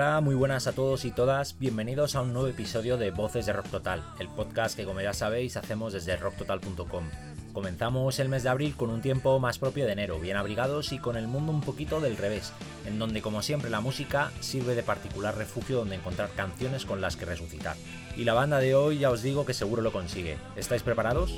Hola, muy buenas a todos y todas, bienvenidos a un nuevo episodio de Voces de Rock Total, el podcast que como ya sabéis hacemos desde rocktotal.com. Comenzamos el mes de abril con un tiempo más propio de enero, bien abrigados y con el mundo un poquito del revés, en donde como siempre la música sirve de particular refugio donde encontrar canciones con las que resucitar. Y la banda de hoy ya os digo que seguro lo consigue. ¿Estáis preparados?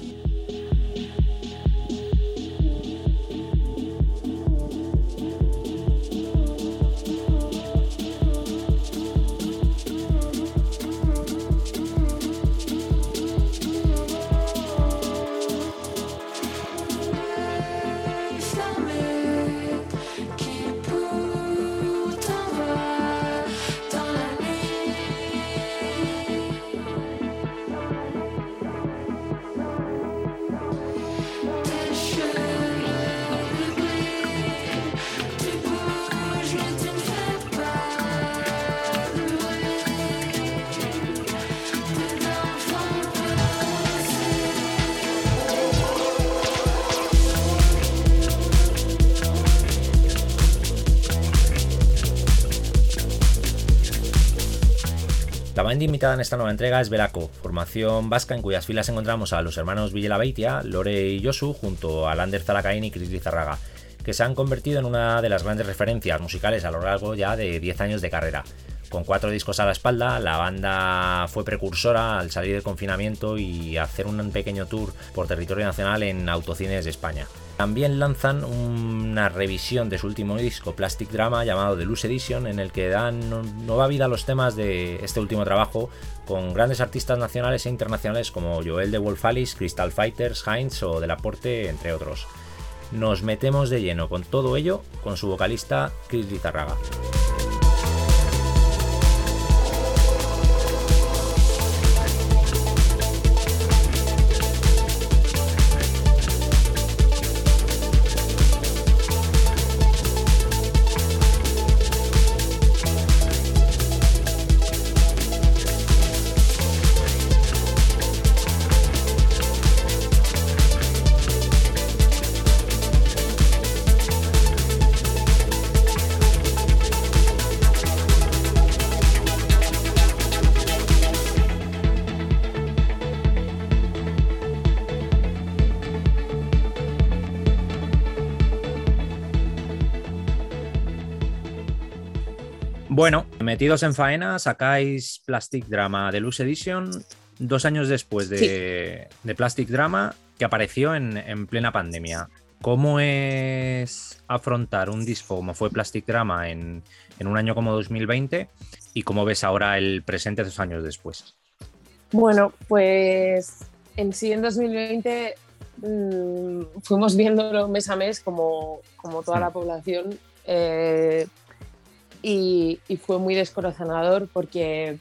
Banda invitada en esta nueva entrega es Velaco, formación vasca en cuyas filas encontramos a los hermanos Villela Beitia, Lore y Yosu, junto a Lander Zalakain y Chris Lizarraga, que se han convertido en una de las grandes referencias musicales a lo largo ya de 10 años de carrera. Con cuatro discos a la espalda, la banda fue precursora al salir del confinamiento y hacer un pequeño tour por territorio nacional en autocines de España. También lanzan una revisión de su último disco, Plastic Drama, llamado Loose Edition, en el que dan nueva vida a los temas de este último trabajo con grandes artistas nacionales e internacionales como Joel de Wolf Alice, Crystal Fighters, Heinz o Del Aporte, entre otros. Nos metemos de lleno con todo ello con su vocalista Chris Lizarraga. Metidos en faena, sacáis Plastic Drama Deluxe Edition dos años después de, Sí. de Plastic Drama, que apareció en, en plena pandemia. ¿Cómo es afrontar un disco como fue Plastic Drama en, en un año como 2020? ¿Y cómo ves ahora el presente dos años después? Bueno, pues en sí en 2020 mm, fuimos viéndolo mes a mes como, como toda la población eh, y, y fue muy descorazonador porque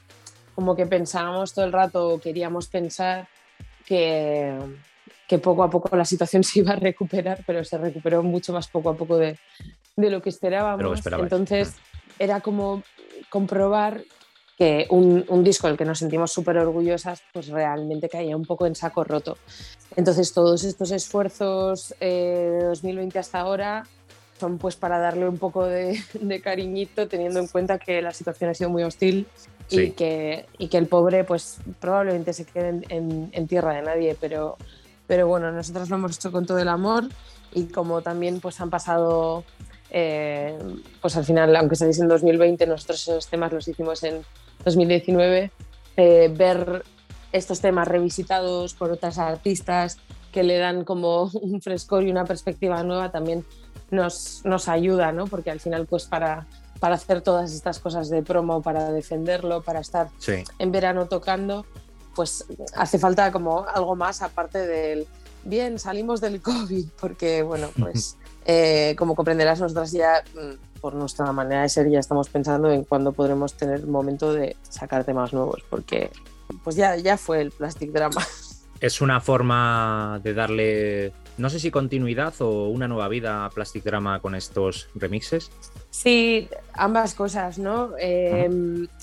como que pensábamos todo el rato, queríamos pensar que, que poco a poco la situación se iba a recuperar, pero se recuperó mucho más poco a poco de, de lo que esperábamos. Entonces era como comprobar que un, un disco del que nos sentimos súper orgullosas, pues realmente caía un poco en saco roto. Entonces todos estos esfuerzos eh, de 2020 hasta ahora son pues para darle un poco de, de cariñito, teniendo en cuenta que la situación ha sido muy hostil y, que, y que el pobre pues probablemente se quede en, en- en tierra de nadie, pero, pero bueno, nosotros lo hemos hecho con todo el amor y como también pues han pasado, eh, pues al final, aunque saliese en 2020, nosotros esos temas los hicimos en 2019, eh, ver estos temas revisitados por otras artistas que le dan como un frescor y una perspectiva nueva también nos, nos ayuda, ¿no? Porque al final, pues para, para hacer todas estas cosas de promo, para defenderlo, para estar Sí. en verano tocando, pues hace falta como algo más aparte del, bien, salimos del COVID, porque bueno, pues eh, como comprenderás, nosotras ya, mm, por nuestra manera de ser, ya estamos pensando en cuándo podremos tener momento de sacar temas nuevos, porque pues ya, ya fue el Plastic Drama. Es una forma de darle, no sé si continuidad o una nueva vida a Plastic Drama con estos remixes. Sí, ambas cosas, ¿no? Eh,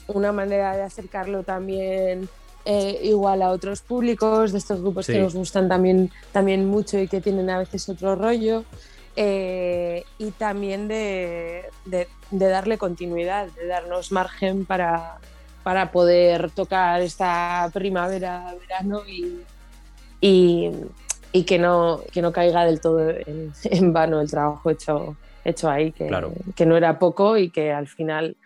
una manera de acercarlo también eh, igual a otros públicos, de estos grupos Sí. que nos gustan también, también mucho y que tienen a veces otro rollo. eh, y también de, darle continuidad, de darnos margen para, para poder tocar esta primavera, verano y, y, que, no, que no caiga del todo en, vano el trabajo hecho, hecho ahí, que, que no era poco y que al final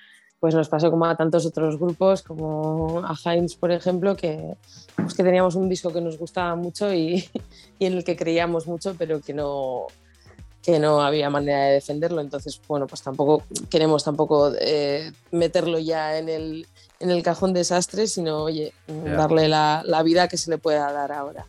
pues nos pasó como a tantos otros grupos, como a Heinz, por ejemplo, que, pues que teníamos un disco que nos gustaba mucho y, y, en el que creíamos mucho, pero que no, que no había manera de defenderlo. Entonces, bueno, pues tampoco queremos tampoco eh, meterlo ya en el, en el cajón desastre, sino, oye, darle la, la, vida que se le pueda dar ahora.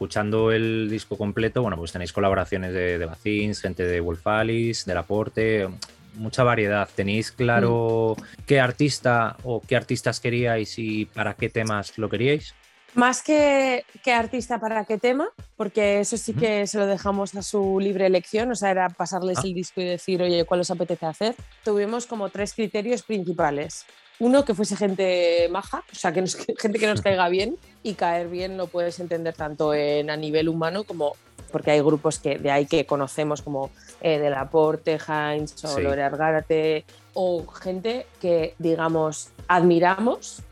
Escuchando el disco completo, bueno, pues tenéis colaboraciones de, de Bacins, gente de Wolf Alice, del Aporte, mucha variedad. ¿Tenéis claro mm. qué artista o qué artistas queríais y para qué temas lo queríais? Más que, qué artista para qué tema, porque eso sí que se lo dejamos a su libre elección, o sea, era pasarles ah. el disco y decir, oye, ¿cuál os apetece hacer? Tuvimos como tres criterios principales. Uno, que fuese gente maja, o sea, que gente que nos caiga bien y caer bien lo puedes entender tanto en, a nivel humano como porque hay grupos que de ahí que conocemos como eh, Del Aporte, Heinz o Lore Argárate, o gente que, digamos, admiramos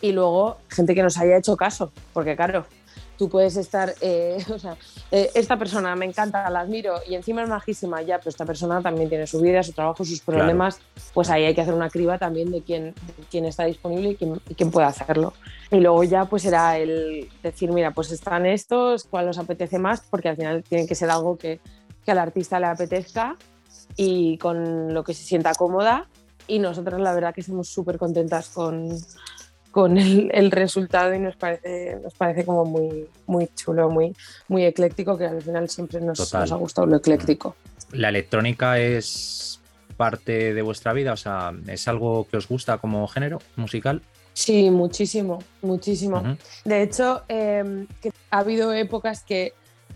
y luego gente que nos haya hecho caso, porque claro, tú puedes estar, eh, o sea, eh, esta persona me encanta, la admiro y encima es majísima, ya, pero esta persona también tiene su vida, su trabajo, sus problemas, pues ahí hay que hacer una criba también de quién, quién está disponible y quién, y quién, puede hacerlo. Y luego ya pues será el decir, mira, pues están estos, cuál os apetece más, porque al final tiene que ser algo que, que al artista le apetezca y con lo que se sienta cómoda. Y nosotras la verdad que estamos súper contentas con, con el, resultado y nos parece, nos parece como muy, muy chulo, muy, muy ecléctico, que al final siempre nos, nos, ha gustado lo ecléctico. ¿La electrónica es parte de vuestra vida? O sea, ¿es algo que os gusta como género musical? Sí, muchísimo, muchísimo. De hecho, em, que ha habido épocas que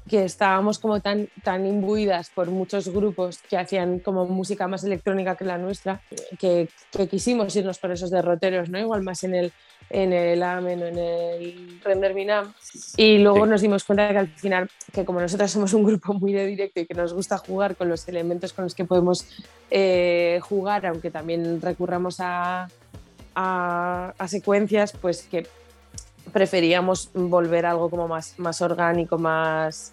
que estábamos como tan, tan imbuidas por muchos grupos que hacían como música más electrónica que la nuestra, que, que quisimos irnos por esos derroteros, ¿no? Igual más en el, en el Amen o en el Render Minam. Y luego nos dimos cuenta que al final, que como nosotros somos un grupo muy de directo y que nos gusta jugar con los elementos con los que podemos eh, jugar, aunque también recurramos a, a, a secuencias, pues que preferíamos volver a algo como más, más orgánico, más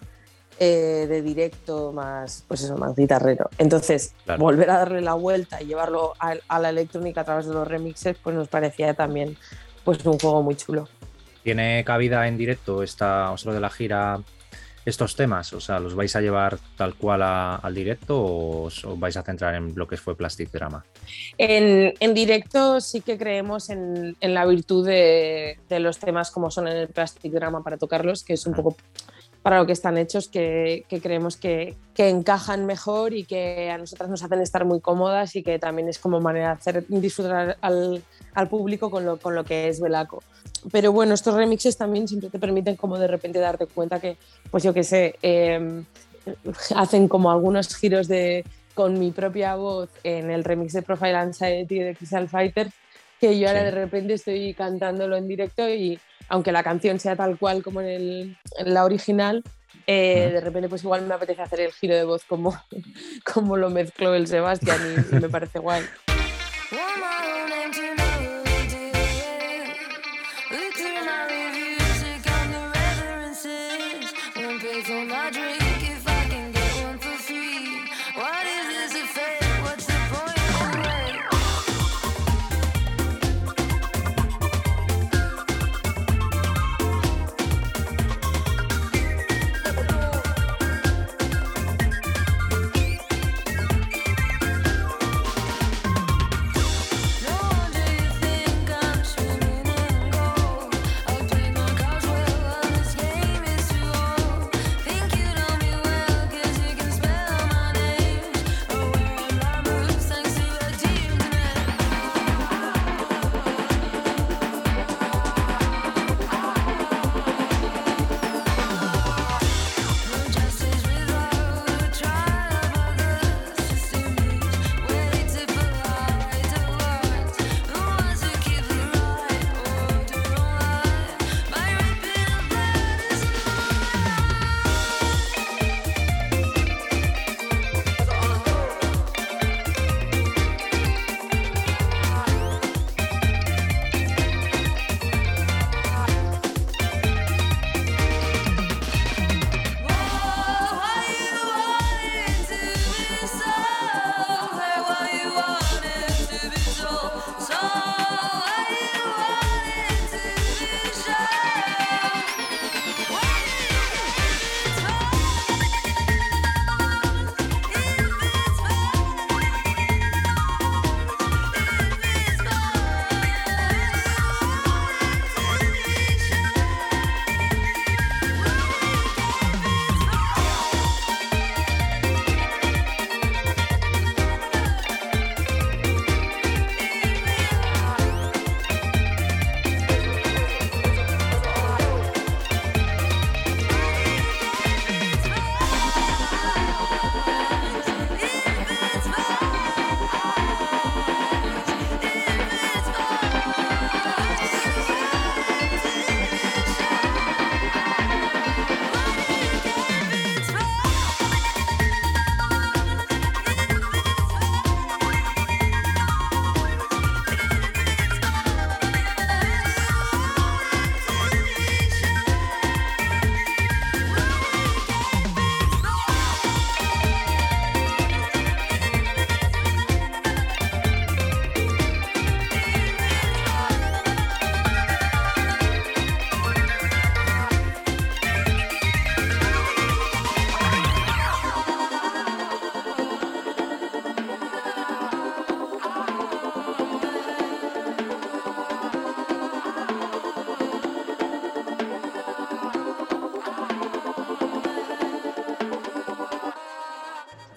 eh, de directo, más, pues eso, más guitarrero. Entonces, volver a darle la vuelta y llevarlo a, la electrónica a través de los remixes, pues nos parecía también pues un juego muy chulo. ¿Tiene cabida en directo esta, o de la gira estos temas? O sea, ¿los vais a llevar tal cual al directo o os, vais a centrar en lo que fue Plastic Drama? En, en directo sí que creemos en, en la virtud de, de, los temas como son en el Plastic Drama para tocarlos, que es un poco para lo que están hechos, que, creemos que, encajan mejor y que a nosotras nos hacen estar muy cómodas y que también es como manera de hacer disfrutar al, público con lo, con lo que es Velaco. Pero bueno, estos remixes también siempre te permiten como de repente darte cuenta que, pues yo qué sé, em, hacen como algunos giros de, con mi propia voz en el remix de Profile Anxiety de Crystal Fighter, que yo ahora de repente estoy cantándolo en directo y aunque la canción sea tal cual como en, la original, eh, de repente pues igual me apetece hacer el giro de voz como, como lo mezcló el Sebastián y, me parece guay.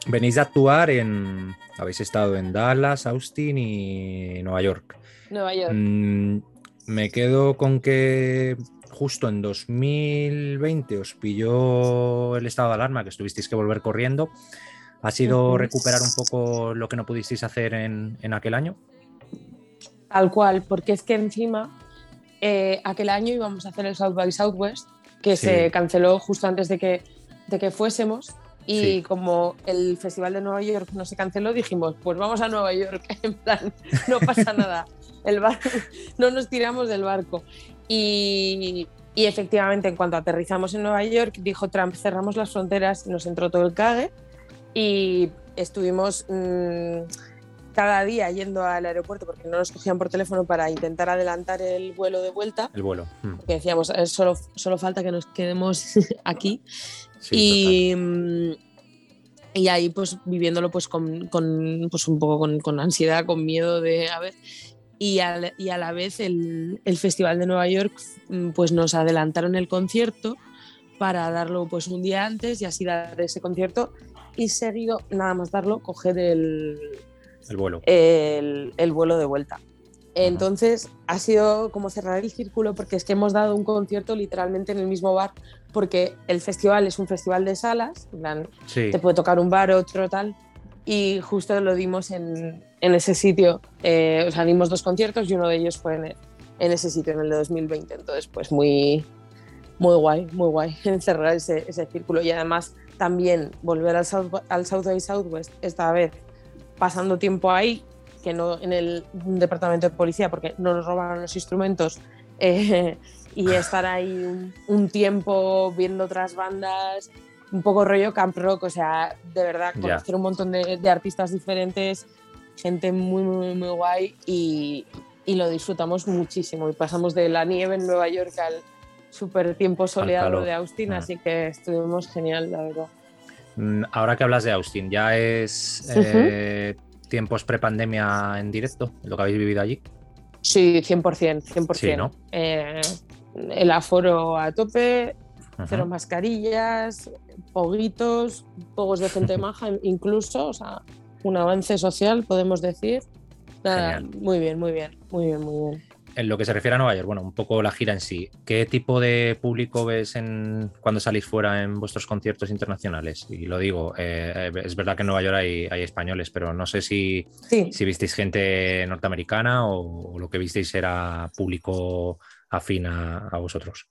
Venís de actuar en. Habéis estado en Dallas, Austin y Nueva York. Nueva York. Mm, me quedo con que justo en 2020 os pilló el estado de alarma, que estuvisteis que volver corriendo. ¿Ha sido recuperar un poco lo que no pudisteis hacer en, aquel año? Tal cual, porque es que encima eh, aquel año íbamos a hacer el South by Southwest, que se canceló justo antes de que, de que fuésemos. Y como el Festival de Nueva York no se canceló, dijimos, pues vamos a Nueva York, en plan, no pasa nada, el no nos tiramos del barco. Y, y, efectivamente, en cuanto aterrizamos en Nueva York, dijo Trump, cerramos las fronteras, nos entró todo el cague y estuvimos mm, cada día yendo al aeropuerto porque no nos cogían por teléfono para intentar adelantar el vuelo de vuelta. El vuelo. Hmm. Que decíamos, eh, solo, solo falta que nos quedemos aquí. Y, mm, y ahí pues viviéndolo pues con, con pues un poco con, con, ansiedad, con miedo de, a ver, y a, y a la vez el, el, Festival de Nueva York mm, pues nos adelantaron el concierto para darlo pues un día antes y así dar ese concierto y seguido, nada más darlo, coger el, el vuelo. El, el, vuelo de vuelta. Entonces ha sido como cerrar el círculo porque es que hemos dado un concierto literalmente en el mismo bar porque el festival es un festival de salas, plan, te puede tocar un bar, otro tal, y justo lo dimos en, en ese sitio. Eh, o sea, dimos dos conciertos y uno de ellos fue en, en, ese sitio, en el de 2020. Entonces, pues muy, muy guay, muy guay encerrar ese, ese círculo y además también volver al South, al South by Southwest, esta vez pasando tiempo ahí, que no en el departamento de policía, porque no nos robaron los instrumentos, eh, y estar ahí un, tiempo viendo otras bandas, un poco rollo camp rock, o sea, de verdad, conocer un montón de, de, artistas diferentes, gente muy, muy, muy guay, y, y lo disfrutamos muchísimo. Y pasamos de la nieve en Nueva York al súper tiempo soleado de Austin, ah. así que estuvimos genial, la verdad. Mm, ahora que hablas de Austin, ¿ya es eh, tiempos prepandemia en directo, lo que habéis vivido allí? Sí, 100%, 100%. ¿no? Eh, el aforo a tope, cero mascarillas, poguitos, pogos de gente maja, incluso, o sea, un avance social, podemos decir. Nada, muy bien, muy bien, muy bien, muy bien en lo que se refiere a Nueva York, bueno, un poco la gira en sí, ¿qué tipo de público ves en, cuando salís fuera en vuestros conciertos internacionales? Y lo digo, eh, es verdad que en Nueva York hay, españoles, pero no sé si, si visteis gente norteamericana o, lo que visteis era público afín a, vosotros.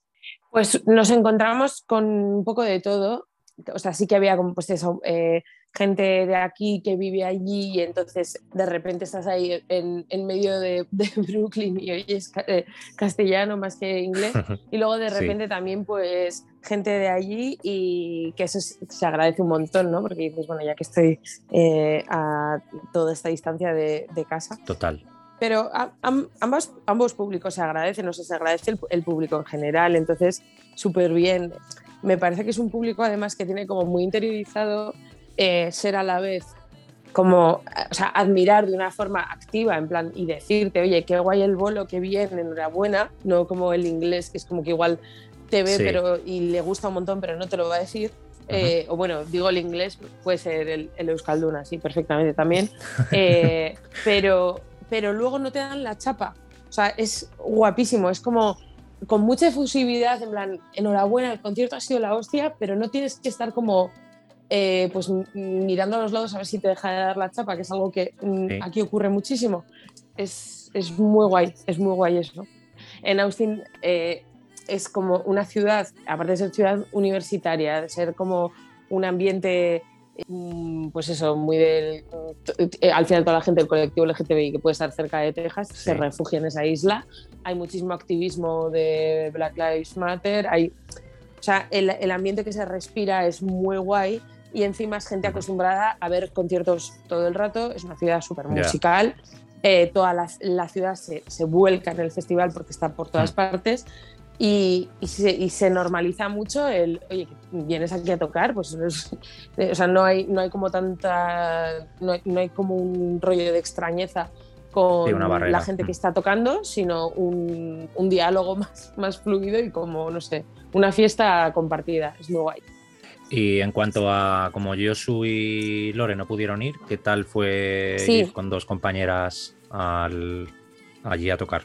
Pues nos encontramos con un poco de todo. O sea, sí que había como pues eso, eh, gente de aquí que vive allí y entonces de repente estás ahí en, en medio de, Brooklyn y oyes eh, castellano más que inglés y luego de repente también pues gente de allí y que eso se agradece un montón, ¿no? Porque dices, bueno, ya que estoy eh, a toda esta distancia de, de casa. Total. Pero ambos, ambos públicos se agradecen, o sea, se agradece el, el público en general, entonces súper bien. Me parece que es un público además que tiene como muy interiorizado eh, ser a la vez como, o sea, admirar de una forma activa, en plan, y decirte, oye, qué guay el bolo, qué bien, enhorabuena, no como el inglés, que es como que igual te ve pero, y le gusta un montón, pero no te lo va a decir. Eh, o bueno, digo el inglés, puede ser el, el Euskalduna, sí, perfectamente también. Eh, pero, pero luego no te dan la chapa. O sea, es guapísimo, es como con mucha efusividad, en plan, enhorabuena, el concierto ha sido la hostia, pero no tienes que estar como eh, pues mirando a los lados a ver si te deja de dar la chapa, que es algo que aquí ocurre muchísimo. Es, es, muy guay, es muy guay eso. En Austin eh, es como una ciudad, aparte de ser ciudad universitaria, de ser como un ambiente, mm, pues eso, muy del... Eh, al final toda la gente del colectivo LGTBI que puede estar cerca de Texas se refugia en esa isla. Hay muchísimo activismo de Black Lives Matter, hay... O sea, el, el ambiente que se respira es muy guay y encima es gente acostumbrada a ver conciertos todo el rato, es una ciudad súper musical, eh, toda la, la ciudad se, se, vuelca en el festival porque está por todas mm. partes y, y, se, y, se, normaliza mucho el, oye, vienes aquí a tocar, pues eh, o sea, no hay, no hay como tanta, no hay, no hay como un rollo de extrañeza con la gente que mm. está tocando, sino un, un, diálogo más, más fluido y como, no sé, una fiesta compartida. Es muy guay. Y en cuanto a como Josu y Lore no pudieron ir, ¿qué tal fue ir con dos compañeras allí a tocar?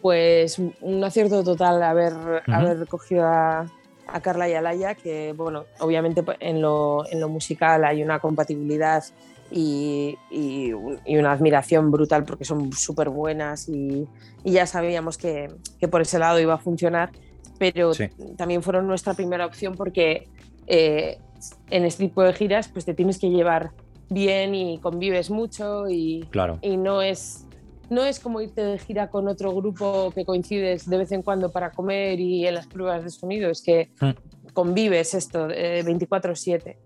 Pues un acierto total haber, haber cogido a, Carla y a Laia, que bueno, obviamente en lo, en lo musical hay una compatibilidad y, y, una admiración brutal porque son súper buenas y, y, ya sabíamos que, que, por ese lado iba a funcionar, pero también fueron nuestra primera opción porque eh, en este tipo de giras pues te tienes que llevar bien y convives mucho y, claro. y no es no es como irte de gira con otro grupo que coincides de vez en cuando para comer y en las pruebas de sonido, es que hmm. convives esto eh, 24/7,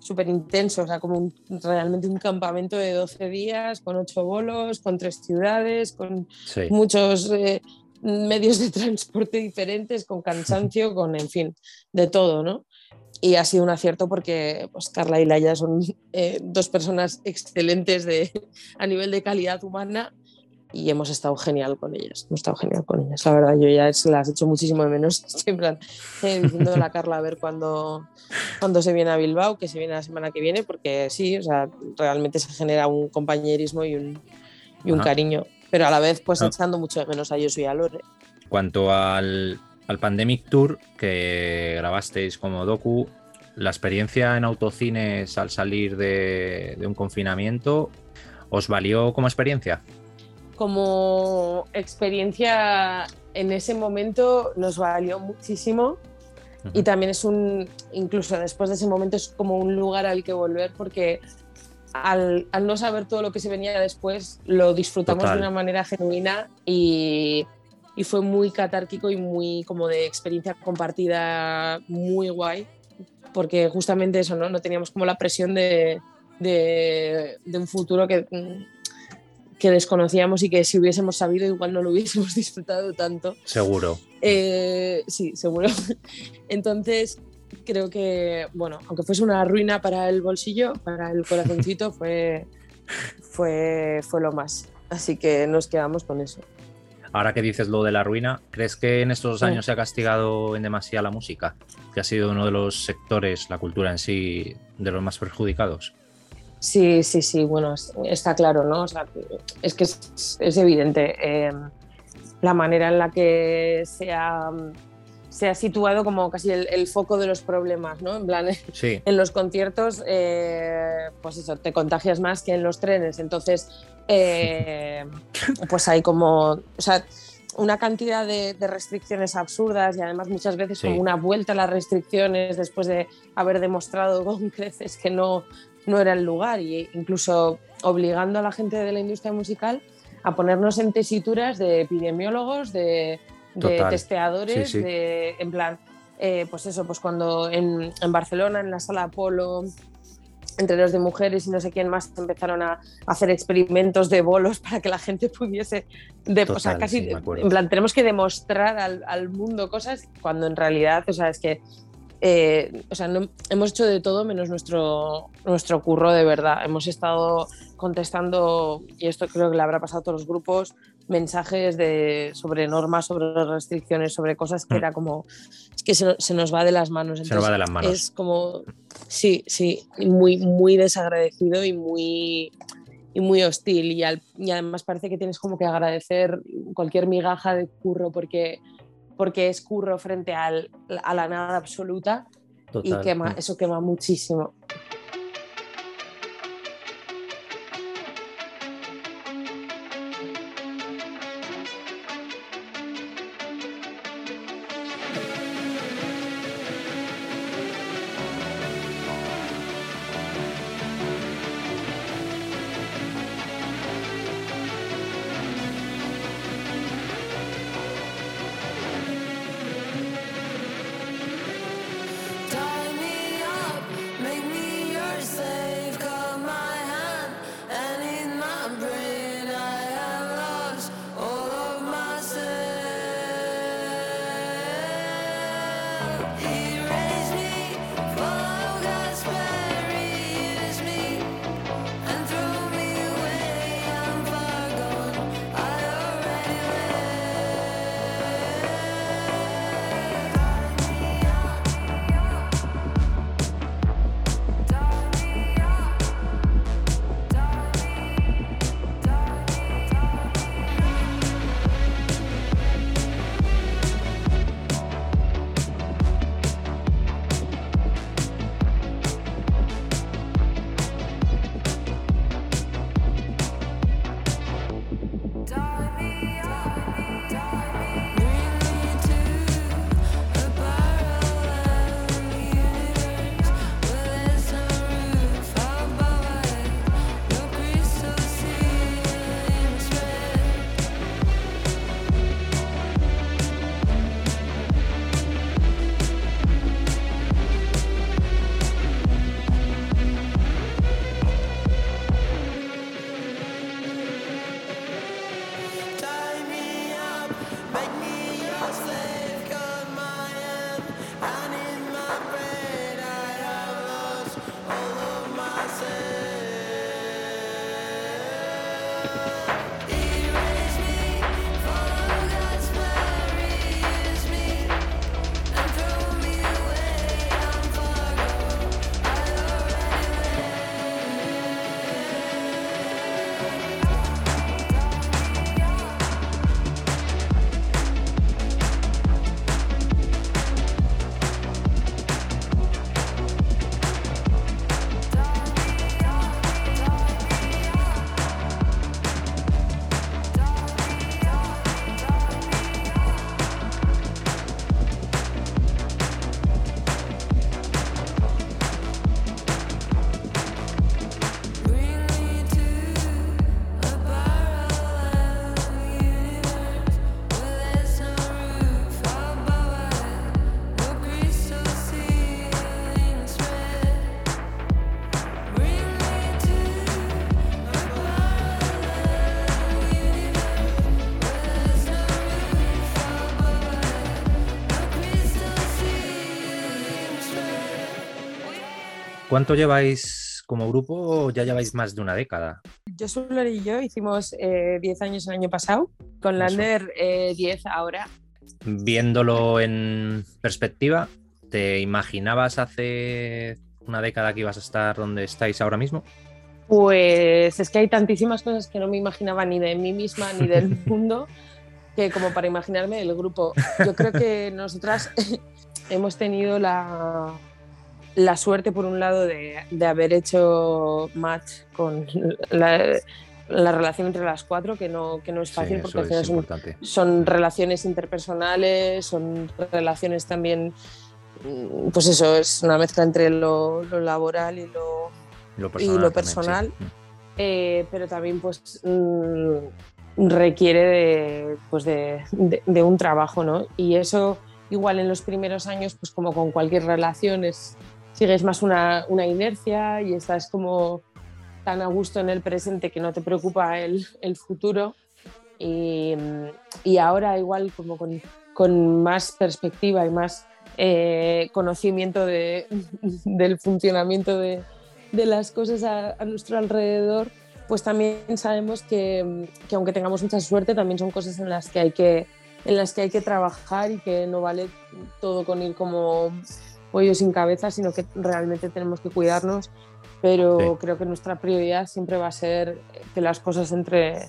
súper intenso, o sea, como realmente un campamento de 12 días, con ocho bolos, con tres ciudades, con muchos eh, medios de transporte diferentes, con cansancio, con, en fin, de todo, ¿no? Y ha sido un acierto porque pues, Carla y Laia son eh, dos personas excelentes de, a nivel de calidad humana y hemos estado genial con ellas, hemos estado genial con ellas. La verdad, yo ya las he hecho muchísimo de menos. Estoy en plan eh, diciendo a la Carla a ver cuándo, cuando se viene a Bilbao, que se viene la semana que viene, porque sí, o sea, realmente se genera un compañerismo y un, y un cariño, pero a la vez pues ah. echando mucho de menos a yo y a Lore. Cuanto al al Pandemic Tour que grabasteis como docu, la experiencia en autocines al salir de, un confinamiento, ¿os valió como experiencia? Como experiencia en ese momento nos valió muchísimo. Y también es un, incluso después de ese momento es como un lugar al que volver porque al, no saber todo lo que se venía después, lo disfrutamos de una manera genuina y y fue muy catárquico y muy como de experiencia compartida muy guay porque justamente eso, ¿no? No teníamos como la presión de, de, un futuro que, que desconocíamos y que si hubiésemos sabido igual no lo hubiésemos disfrutado tanto. Seguro. Eh, sí, seguro. Entonces creo que, bueno, aunque fuese una ruina para el bolsillo, para el corazoncito, fue, fue, fue lo más. Así que nos quedamos con eso. Ahora que dices lo de la ruina, ¿crees que en estos años se ha castigado en demasía la música? Que ha sido uno de los sectores, la cultura en sí, de los más perjudicados. Sí, sí, sí, bueno, está claro, ¿no? es que es, evidente em, la manera en la que se ha, se ha situado como casi el, foco de los problemas, ¿no? En plan, en los conciertos, eh, pues eso, te contagias más que en los trenes, entonces eh, pues hay como, o sea, una cantidad de, restricciones absurdas y además muchas veces como una vuelta a las restricciones después de haber demostrado con creces que no, no era el lugar. E incluso obligando a la gente de la industria musical a ponernos en tesituras de epidemiólogos, de, testeadores, de, en plan, eh, pues eso, pues cuando en, en Barcelona, en la sala Apolo, entre los de mujeres y no sé quién más empezaron a hacer experimentos de bolos para que la gente pudiese, de, o sea, casi, en plan, tenemos que demostrar al, mundo cosas cuando en realidad, o sea, es que, eh, o sea, no, hemos hecho de todo menos nuestro, nuestro curro de verdad. Hemos estado contestando, y esto creo que le habrá pasado a todos los grupos, mensajes de, sobre normas, sobre restricciones, sobre cosas que mm. era como, es que se, nos va de las manos. se nos va de las manos. Es como, sí, sí, muy, muy desagradecido y muy, y muy hostil. Y, y, además parece que tienes como que agradecer cualquier migaja de curro porque, porque es curro frente al, a la nada absoluta y quema, eso quema muchísimo. ¿Cuánto lleváis como grupo? Ya lleváis más de una década. Yo, Lore y yo hicimos 10 eh, años el año pasado, con Lander 10 eh, ahora. Viéndolo en perspectiva, ¿te imaginabas hace una década que ibas a estar donde estáis ahora mismo? Pues es que hay tantísimas cosas que no me imaginaba ni de mí misma ni del mundo que como para imaginarme el grupo. Yo creo que nosotras hemos tenido la, la suerte, por un lado, de, haber hecho match con la, relación entre las cuatro, que no, que no es fácil porque son, son, relaciones interpersonales, son relaciones también, mm, pues eso, es una mezcla entre lo, laboral y lo, personal. Y lo personal. Eh, pero también pues mm, requiere de, pues de, de, un trabajo, ¿no? Y eso igual en los primeros años, pues como con cualquier relación, es, sigues más una, una, inercia y estás como tan a gusto en el presente que no te preocupa el, el futuro. Y, y, ahora igual como con, con, más perspectiva y más eh, conocimiento de, del funcionamiento de, de las cosas a, a, nuestro alrededor, pues también sabemos que, que aunque tengamos mucha suerte, también son cosas en las que hay que en las que hay que trabajar y que no vale todo con ir como pollo sin cabeza, sino que realmente tenemos que cuidarnos. Pero creo que nuestra prioridad siempre va a ser que las cosas entre,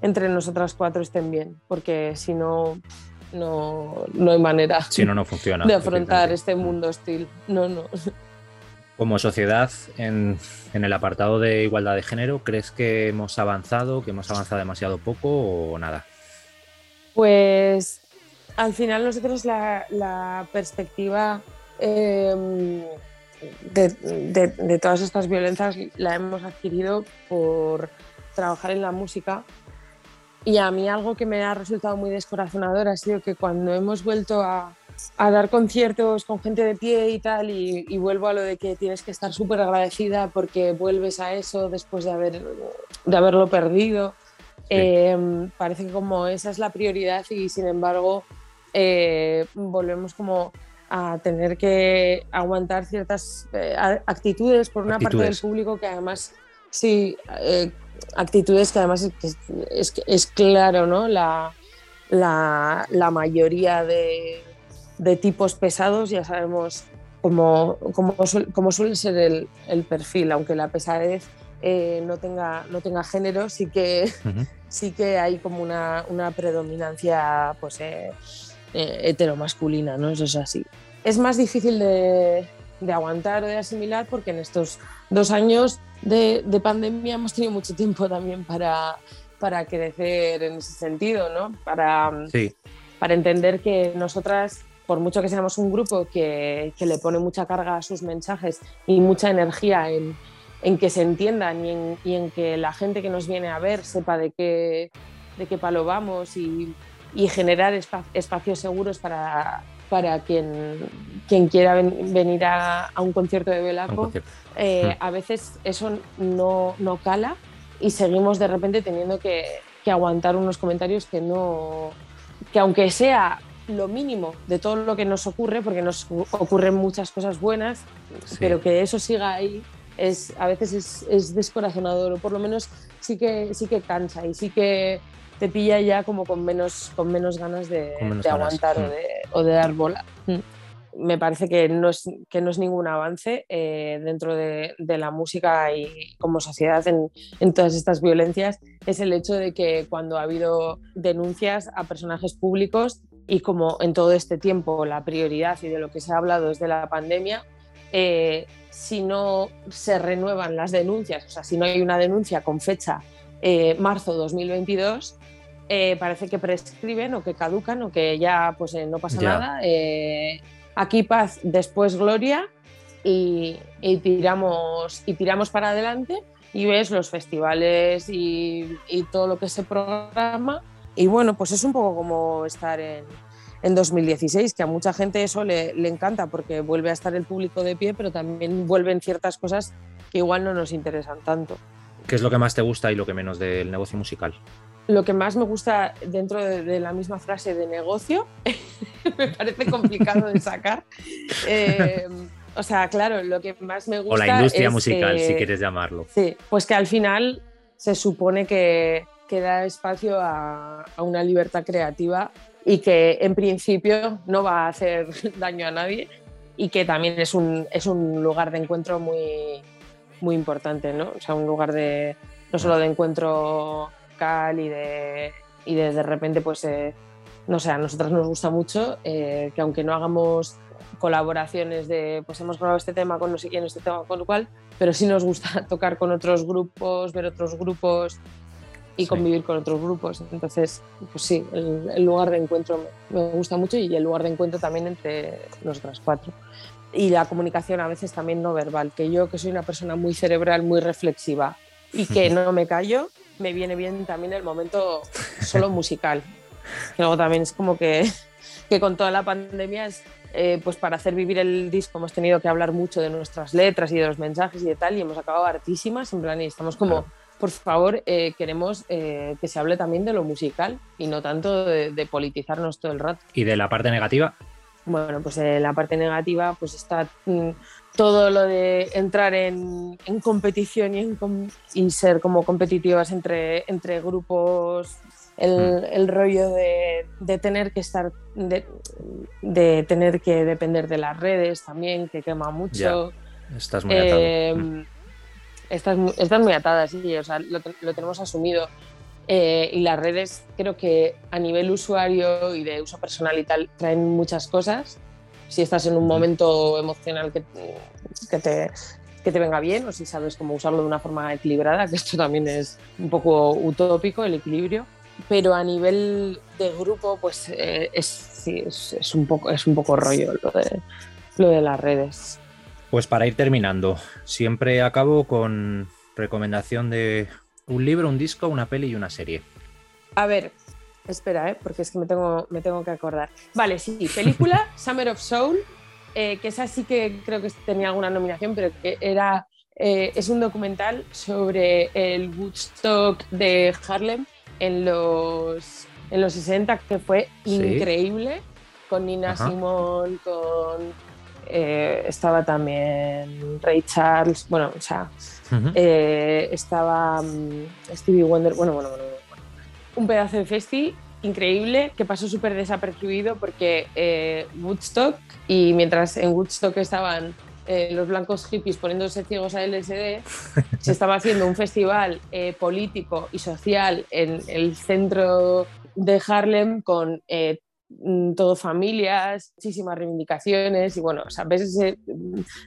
entre nosotras cuatro estén bien, porque si no, no, no hay manera si no, no funciona, de afrontar este mundo hostil. No, no. Como sociedad, en, en, el apartado de igualdad de género, ¿crees que hemos avanzado, que hemos avanzado demasiado poco o nada? Pues al final nosotros la, perspectiva em, de, todas estas violencias la hemos adquirido por trabajar en la música y a mí algo que me ha resultado muy descorazonador ha sido que cuando hemos vuelto a, dar conciertos con gente de pie y tal, y, vuelvo a lo de que tienes que estar súper agradecida porque vuelves a eso después de, haber, de haberlo perdido. Em, parece que como esa es la prioridad y sin embargo eh, volvemos como a tener que aguantar ciertas eh, actitudes por una parte del público que además sí eh, actitudes que además es, es, claro no la, la, la mayoría de, de, tipos pesados ya sabemos cómo, cómo, cómo suele ser el, el perfil aunque la pesadez eh, no, tenga, no tenga género, sí que, sí que hay como una, una predominancia pues, eh, heteromasculina, ¿no? Eso es así. Es más difícil de, de, aguantar o de asimilar porque en estos dos años de, de pandemia hemos tenido mucho tiempo también para, para crecer en ese sentido, ¿no? Para, para entender que nosotras por mucho que seamos un grupo que, que, le pone mucha carga a sus mensajes y mucha energía en, en que se entiendan y en, que la gente que nos viene a ver sepa de qué, de qué palo vamos y, generar espacios seguros para, para quien, quien quiera venir a, un concierto de Velaco. Eh, hmm. A veces eso no, no, cala y seguimos de repente teniendo que, aguantar unos comentarios que no que aunque sea lo mínimo de todo lo que nos ocurre, porque nos ocurren muchas cosas buenas, pero que eso siga ahí es, a veces es, es, descorazonador o por lo menos sí que, sí que cansa y sí que te pilla ya como con menos, con menos ganas de, aguantar o, mm. de, o, de, dar bola. Mm. Me parece que no es, que no es ningún avance eh, dentro de, de, la música y como sociedad en, en, todas estas violencias. Es el hecho de que cuando ha habido denuncias a personajes públicos y como en todo este tiempo la prioridad y de lo que se ha hablado desde la pandemia, eh, si no se renuevan las denuncias, o sea, si no hay una denuncia con fecha eh, marzo 2022, eh, parece que prescriben o que caducan o que ya pues eh, no pasa nada. aquí paz, después gloria y, tiramos, y tiramos para adelante y ves los festivales y, y todo lo que se programa. Y bueno, pues es un poco como estar en, en 2016, que a mucha gente eso le, encanta porque vuelve a estar el público de pie, pero también vuelven ciertas cosas que igual no nos interesan tanto. ¿Qué es lo que más te gusta y lo que menos del negocio musical? Lo que más me gusta dentro de, la misma frase de negocio, me parece complicado de sacar, eh, o sea, claro, lo que más me gusta. O la industria musical, si quieres llamarlo. Sí, pues que al final se supone que, que da espacio a, a, una libertad creativa y que en principio no va a hacer daño a nadie y que también es un, es un lugar de encuentro muy, muy importante, ¿no? O sea, un lugar de no solo de encuentro y de, y de, de repente, pues, eh, no sé, a nosotras nos gusta mucho eh, que aunque no hagamos colaboraciones de, pues hemos grabado este tema con no sé quién, este tema con lo cual, pero sí nos gusta tocar con otros grupos, ver otros grupos y sí. convivir con otros grupos. Entonces, pues sí, el, el, lugar de encuentro me gusta mucho y el lugar de encuentro también entre nosotras cuatro. Y la comunicación a veces también no verbal, que yo que soy una persona muy cerebral, muy reflexiva y que no me callo, me viene bien también el momento solo musical. Luego también es como que, que con toda la pandemia es, eh, pues para hacer vivir el disco hemos tenido que hablar mucho de nuestras letras y de los mensajes y de tal y hemos acabado hartísimas en plan y estamos como claro. por favor eh, queremos eh, que se hable también de lo musical y no tanto de, de, politizarnos todo el rato y de la parte negativa bueno pues la parte negativa pues está mm, todo lo de entrar en, en competición y, en, y, ser como competitivas entre, entre grupos el, mm. el rollo de, de, tener que estar, de, de, tener que depender de las redes también, que quema mucho. Ya. Estás muy atada. Eh, estás, estás, muy atada, sí, o sea, lo, lo tenemos asumido. Eh, y las redes creo que a nivel usuario y de uso personal y tal traen muchas cosas. Si estás en un momento emocional que, que te, que te venga bien o si sabes cómo usarlo de una forma equilibrada, que esto también es un poco utópico, el equilibrio pero a nivel de grupo, pues eh, es, sí, es, es, un poco, es un poco rollo lo de, lo de las redes. Pues para ir terminando, siempre acabo con recomendación de un libro, un disco, una peli y una serie. A ver, espera, ¿eh? porque es que me tengo, me tengo que acordar. Vale, sí, película Summer of Soul, eh, que esa sí que creo que tenía alguna nominación, pero que era, eh, es un documental sobre el Woodstock de Harlem en los, en los 60, que fue ¿Sí? increíble, con Nina Ajá. Simone, con... Eh, estaba también Ray Charles, bueno, o sea, uh -huh. estaba um, Stevie Wonder, bueno, bueno, bueno, un pedazo de festi increíble que pasó súper desapercibido porque eh, Woodstock y mientras en Woodstock estaban eh, los blancos hippies poniéndose ciegos a LSD, se estaba haciendo un festival eh, político y social en el centro de Harlem con eh, todo familias, muchísimas reivindicaciones y bueno, o sea, ves ese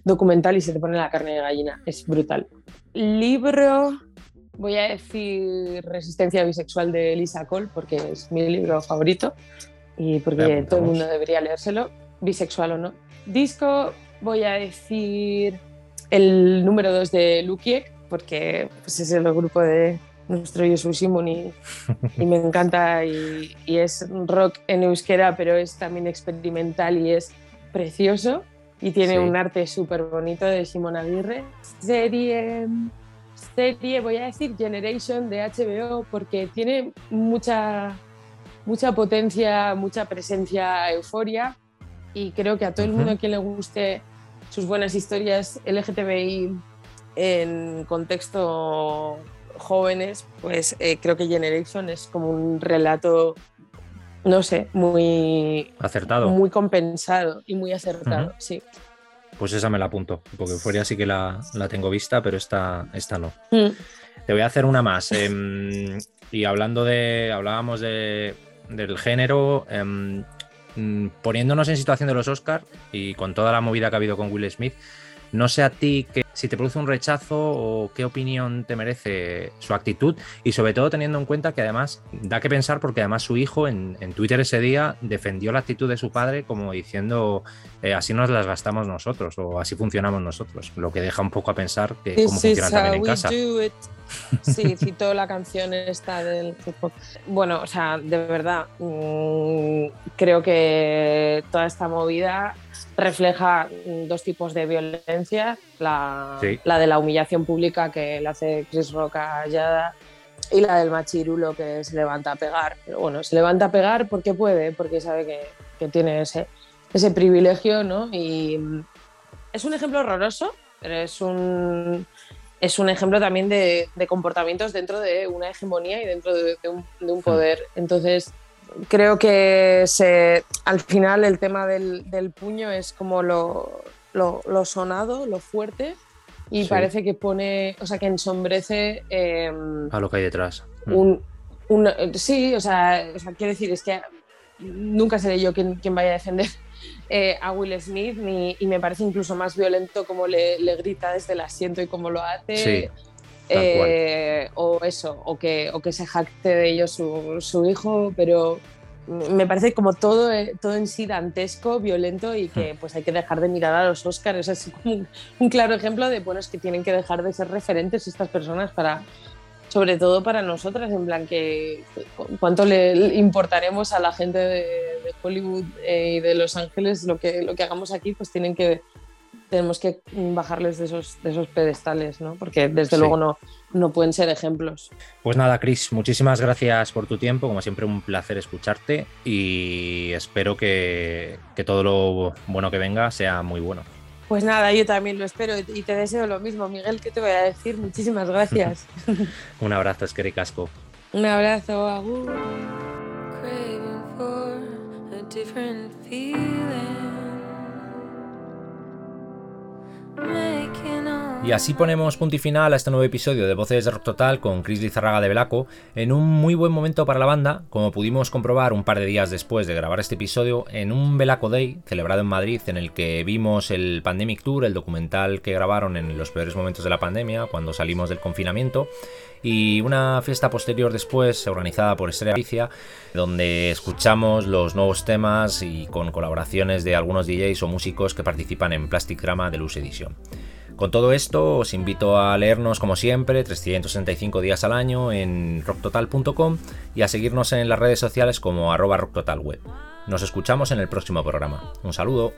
documental y se te pone la carne de gallina, es brutal. Libro, voy a decir Resistencia bisexual de Lisa Cole porque es mi libro favorito y porque todo el mundo debería leérselo, bisexual o no. Disco, voy a decir el número 2 de Lukiek, porque pues, es el grupo de nuestro Josu Simon y, y, me encanta y, y, es rock en euskera, pero es también experimental y es precioso y tiene sí. un arte súper bonito de Simón Aguirre. Serie, serie, voy a decir Generation de HBO porque tiene mucha, mucha potencia, mucha presencia, euforia y creo que a todo el mundo a quien le guste sus buenas historias LGTBI en contexto jóvenes, pues eh, creo que Generation es como un relato, no sé, muy acertado, muy compensado y muy acertado, uh -huh. sí. Pues esa me la apunto, porque fuera sí que la, la tengo vista, pero esta, esta no. Mm. Te voy a hacer una más. Eh, y hablando de, hablábamos de, del género, eh, Mm, poniéndonos en situación de los Oscars y con toda la movida que ha habido con Will Smith, no sé a ti que, si te produce un rechazo o qué opinión te merece su actitud y sobre todo teniendo en cuenta que además da que pensar porque además su hijo en, en Twitter ese día defendió la actitud de su padre como diciendo eh, así nos las gastamos nosotros o así funcionamos nosotros, lo que deja un poco a pensar que This cómo funciona también en casa. Sí, citó la canción esta del. Bueno, o sea, de verdad, mmm, creo que toda esta movida refleja dos tipos de violencia. La, sí. la de la humillación pública que le hace Chris Rock a Yada y la del machirulo que se levanta a pegar. Pero bueno, se levanta a pegar porque puede, porque sabe que, que tiene ese, ese privilegio, ¿no? Y, es un ejemplo horroroso, pero es un, es un ejemplo también de, comportamientos dentro de una hegemonía y dentro de, un, hmm. poder. Entonces, creo que se, al final el tema del, puño es como lo, lo, sonado, lo fuerte, y parece que pone, o sea, que ensombrece... Em, a lo que hay detrás. Hmm. Un, sí, o sea, o sea, quiero decir, es que nunca seré yo quien, quien vaya a defender eh, a Will Smith y me parece incluso más violento como le, grita desde el asiento y cómo lo hace. Eh, o eso, o que, o que se jacte de ello su, hijo, pero me parece como todo, eh, todo en sí dantesco, violento y que hmm. pues hay que dejar de mirar a los Oscars. Es un, un claro ejemplo de bueno, es que tienen que dejar de ser referentes estas personas para, sobre todo para nosotras, en plan que cuánto le importaremos a la gente de, Hollywood eh, y de Los Ángeles lo que, lo que hagamos aquí, pues tienen que tenemos que bajarles de esos, de esos pedestales, ¿no? Porque desde luego no, no pueden ser ejemplos. Pues nada, Chris, muchísimas gracias por tu tiempo. Como siempre, un placer escucharte y espero que, que todo lo bueno que venga sea muy bueno. Pues nada, yo también lo espero y te deseo lo mismo, Miguel. ¿Qué te voy a decir? Muchísimas gracias. Un abrazo, Esqueri Casco. Un abrazo, Agur. Y así ponemos punto y final a este nuevo episodio de Voces de Rock Total con Chris Lizarraga de Belaco, en un muy buen momento para la banda, como pudimos comprobar un par de días después de grabar este episodio, en un Belaco Day celebrado en Madrid, en el que vimos el Pandemic Tour, el documental que grabaron en los peores momentos de la pandemia, cuando salimos del confinamiento, y una fiesta posterior después organizada por Estrella Galicia, donde escuchamos los nuevos temas y con colaboraciones de algunos DJs o músicos que participan en Plastic Drama de Luz Edition. Con todo esto, os invito a leernos como siempre 365 días al año en rocktotal.com y a seguirnos en las redes sociales como arroba rocktotalweb. Nos escuchamos en el próximo programa. Un saludo.